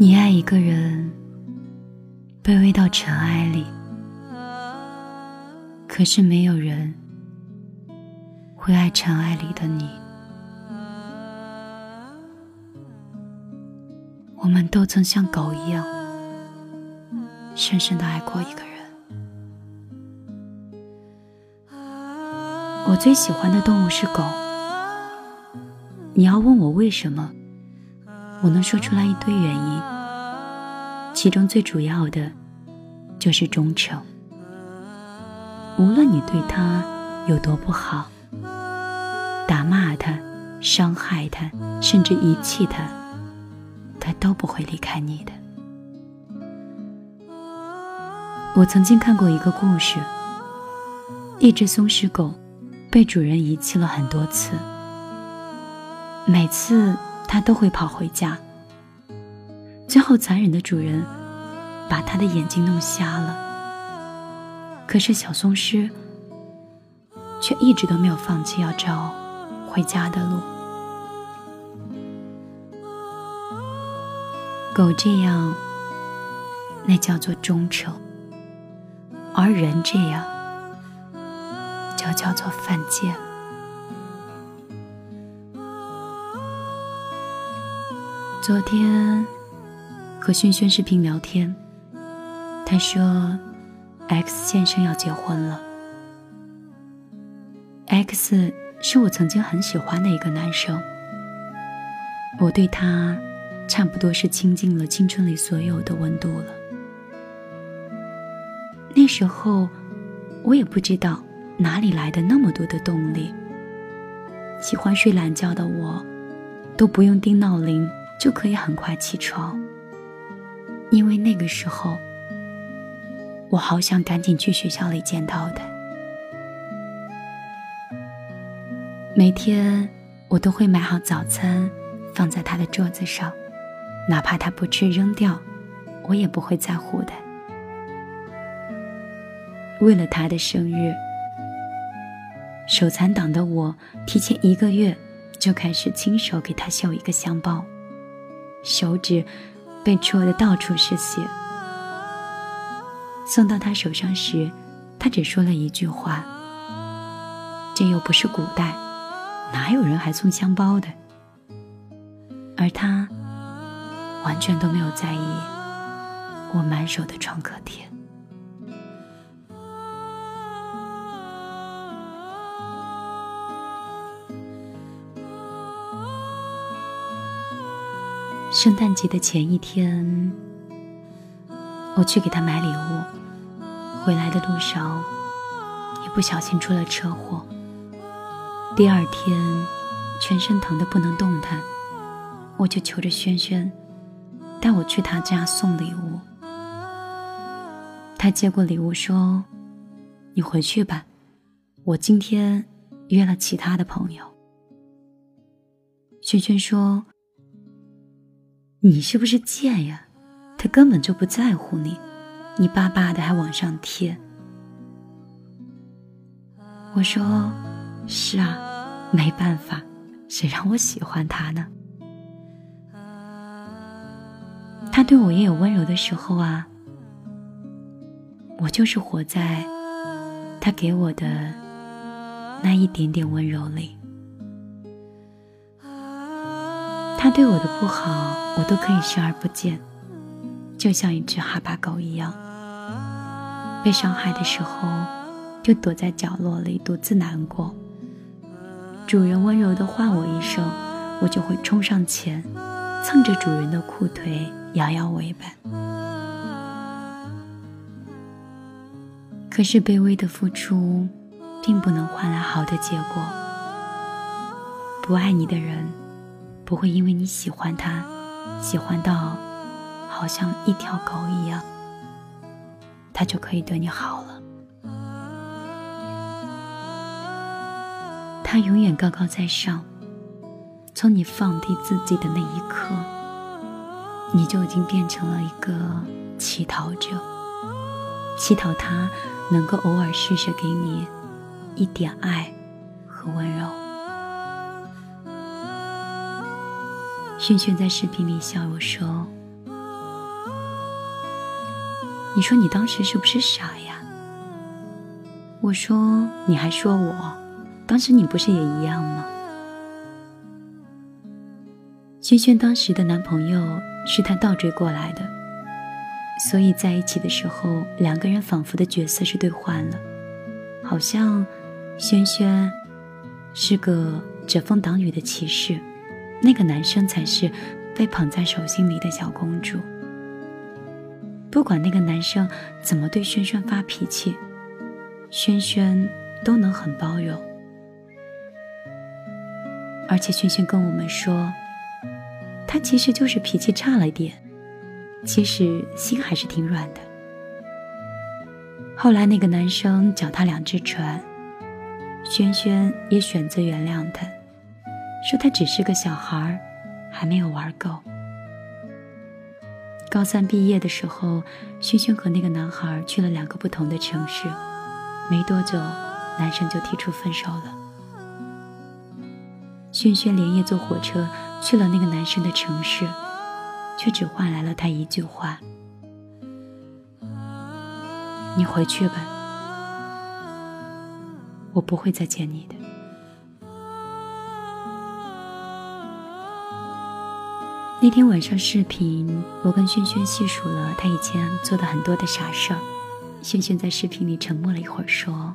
你爱一个人，卑微到尘埃里，可是没有人会爱尘埃里的你。我们都曾像狗一样，深深的爱过一个人。我最喜欢的动物是狗。你要问我为什么？我能说出来一堆原因，其中最主要的就是忠诚。无论你对他有多不好，打骂他、伤害他，甚至遗弃他，他都不会离开你的。我曾经看过一个故事，一只松狮狗被主人遗弃了很多次，每次。他都会跑回家。最后，残忍的主人把他的眼睛弄瞎了。可是小松狮却一直都没有放弃要找回家的路。狗这样，那叫做忠诚；而人这样，就叫做犯贱。昨天和轩轩视频聊天，他说：“X 先生要结婚了。X 是我曾经很喜欢的一个男生，我对他差不多是倾尽了青春里所有的温度了。那时候我也不知道哪里来的那么多的动力，喜欢睡懒觉的我都不用定闹铃。”就可以很快起床，因为那个时候，我好想赶紧去学校里见到他。每天我都会买好早餐，放在他的桌子上，哪怕他不吃扔掉，我也不会在乎的。为了他的生日，手残党的我提前一个月就开始亲手给他绣一个香包。手指被戳得到处是血。送到他手上时，他只说了一句话：“这又不是古代，哪有人还送香包的？”而他完全都没有在意我满手的创可贴。圣诞节的前一天，我去给他买礼物，回来的路上一不小心出了车祸。第二天全身疼得不能动弹，我就求着轩轩带我去他家送礼物。他接过礼物说：“你回去吧，我今天约了其他的朋友。”轩轩说。你是不是贱呀？他根本就不在乎你，你巴巴的还往上贴。我说：“是啊，没办法，谁让我喜欢他呢？他对我也有温柔的时候啊。我就是活在他给我的那一点点温柔里。”他对我的不好，我都可以视而不见，就像一只哈巴狗一样。被伤害的时候，就躲在角落里独自难过。主人温柔的唤我一声，我就会冲上前，蹭着主人的裤腿，摇摇尾巴。可是卑微的付出，并不能换来好的结果。不爱你的人。不会因为你喜欢他，喜欢到好像一条狗一样，他就可以对你好了。他永远高高在上，从你放低自己的那一刻，你就已经变成了一个乞讨者，乞讨他能够偶尔施舍给你一点爱和温柔。轩轩在视频里笑我说：“你说你当时是不是傻呀？”我说：“你还说我，当时你不是也一样吗？”轩轩当时的男朋友是他倒追过来的，所以在一起的时候，两个人仿佛的角色是兑换了，好像轩轩是个遮风挡雨的骑士，那个男生才是被捧在手心里的小公主。不管那个男生怎么对轩轩发脾气。轩轩都能很包容，而且轩轩跟我们说，他其实就是脾气差了点，其实心还是挺软的。后来那个男生脚踏两只船，轩轩也选择原谅他，说他只是个小孩儿，还没有玩够。高三毕业的时候，轩轩和那个男孩去了两个不同的城市。没多久，男生就提出分手了。轩轩连夜坐火车去了那个男生的城市，却只换来了他一句话：“你回去吧，我不会再见你的。”那天晚上视频，我跟轩轩细数了他以前做的很多的傻事儿。轩轩在视频里沉默了一会儿，说：“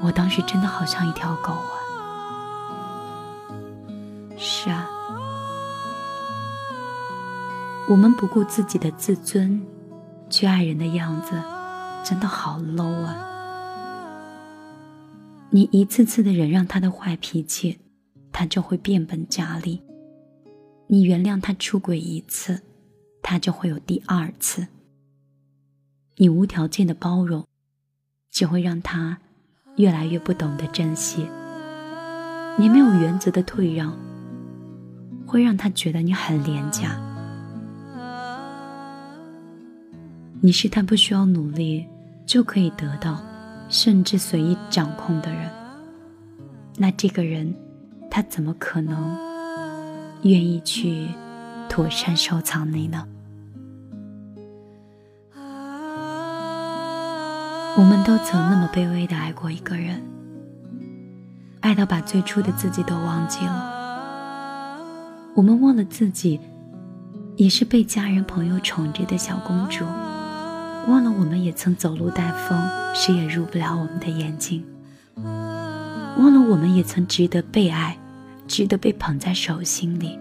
我当时真的好像一条狗啊。”是啊，我们不顾自己的自尊去爱人的样子，真的好 low 啊！你一次次的忍让他的坏脾气，他就会变本加厉；你原谅他出轨一次，他就会有第二次。你无条件的包容，只会让他越来越不懂得珍惜；你没有原则的退让，会让他觉得你很廉价。你是他不需要努力就可以得到，甚至随意掌控的人，那这个人，他怎么可能愿意去妥善收藏你呢？我们都曾那么卑微的爱过一个人，爱到把最初的自己都忘记了。我们忘了自己也是被家人朋友宠着的小公主，忘了我们也曾走路带风，谁也入不了我们的眼睛。忘了我们也曾值得被爱，值得被捧在手心里。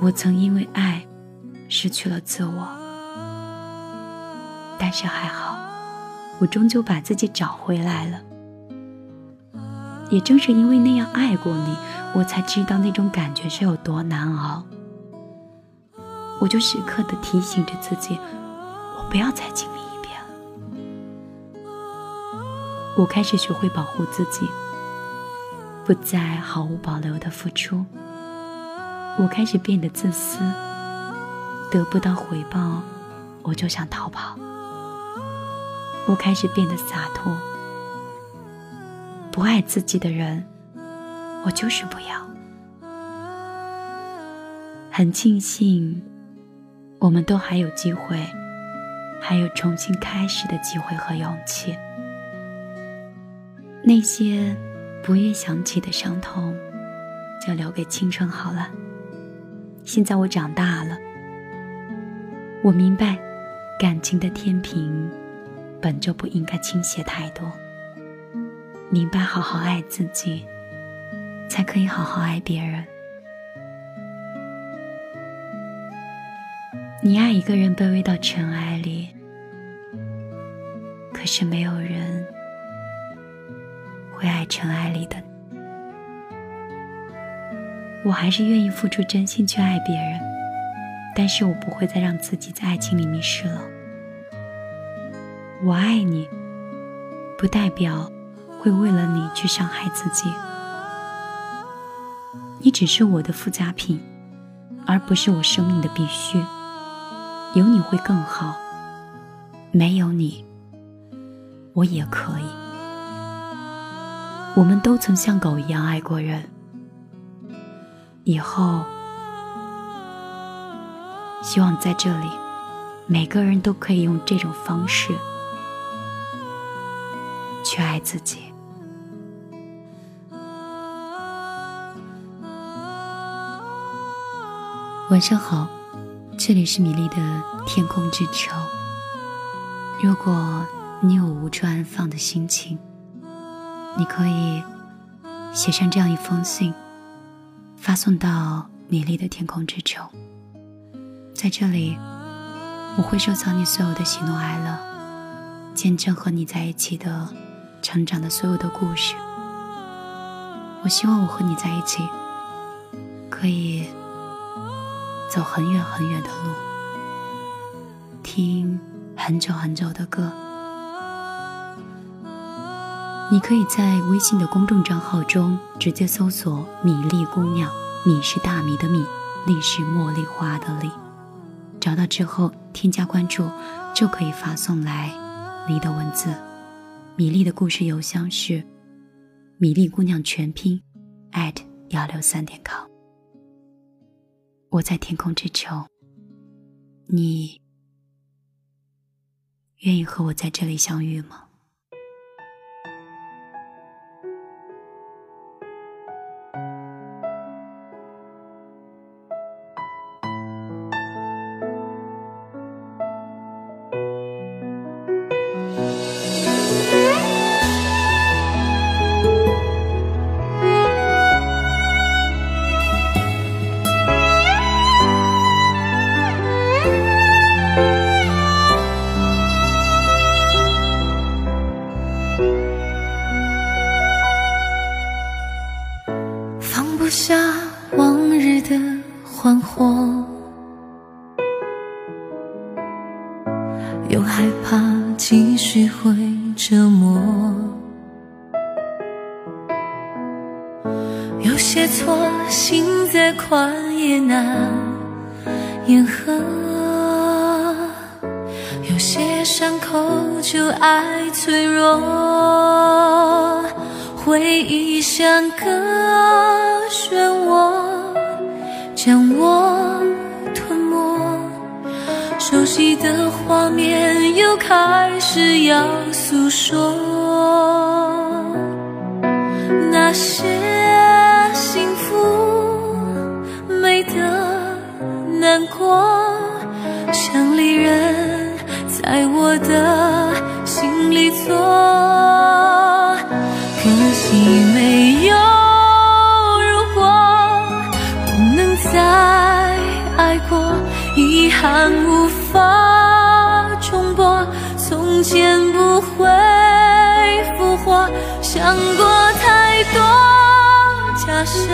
我曾因为爱失去了自我。但是还好，我终究把自己找回来了。也正是因为那样爱过你，我才知道那种感觉是有多难熬。我就时刻的提醒着自己，我不要再经历我开始学会保护自己，不再毫无保留的付出。我开始变得自私，得不到回报，我就想逃跑。我开始变得洒脱，不爱自己的人，我就是不要。很庆幸，我们都还有机会，还有重新开始的机会和勇气。那些不愿想起的伤痛，就留给青春好了。现在我长大了，我明白，感情的天平。本就不应该倾斜太多。明白，好好爱自己，才可以好好爱别人。你爱一个人卑微到尘埃里，可是没有人会爱尘埃里的。我还是愿意付出真心去爱别人，但是我不会再让自己在爱情里迷失了。我爱你，不代表会为了你去伤害自己。你只是我的附加品，而不是我生命的必须。有你会更好，没有你，我也可以。我们都曾像狗一样爱过人，以后希望在这里，每个人都可以用这种方式去爱自己。晚上好，这里是米粒的天空之城。如果你有无处安放的心情，你可以写上这样一封信，发送到米粒的天空之球。在这里，我会收藏你所有的喜怒哀乐，见证和你在一起的成长的所有的故事。我希望我和你在一起，可以走很远很远的路，听很久很久的歌。你可以在微信的公众账号中直接搜索“米粒姑娘”，米是大米的米，粒是茉莉花的粒。找到之后添加关注，就可以发送来你的文字。米粒的故事邮箱是米粒姑娘全拼 at 幺六三点 com。我在天空之球，你愿意和我在这里相遇吗？心再宽也难言和，有些伤口就爱脆弱，回忆像个漩涡，将我吞没。熟悉的画面又开始要诉说，那些假设，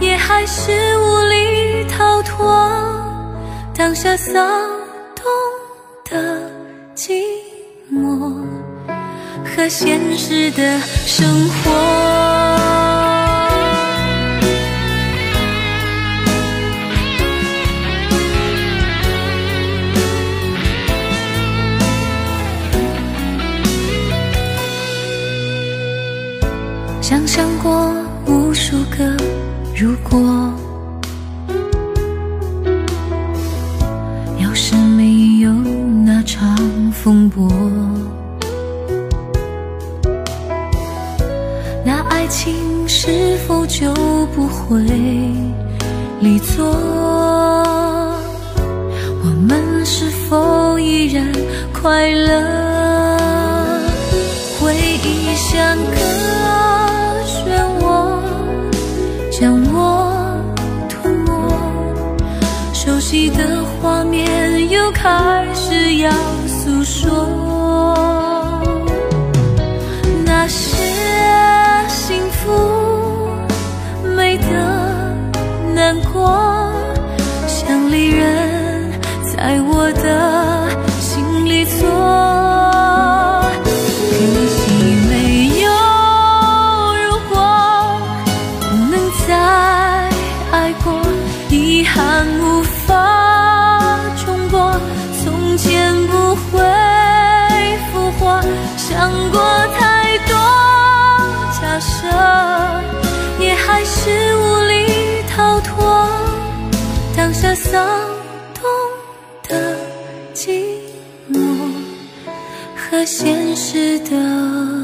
也还是无力逃脱当下骚动的寂寞和现实的生活。想象过无数个如果，要是没有那场风波，那爱情是否就不会离座？我们是否依然快乐？回忆像个。还是要诉说。现实的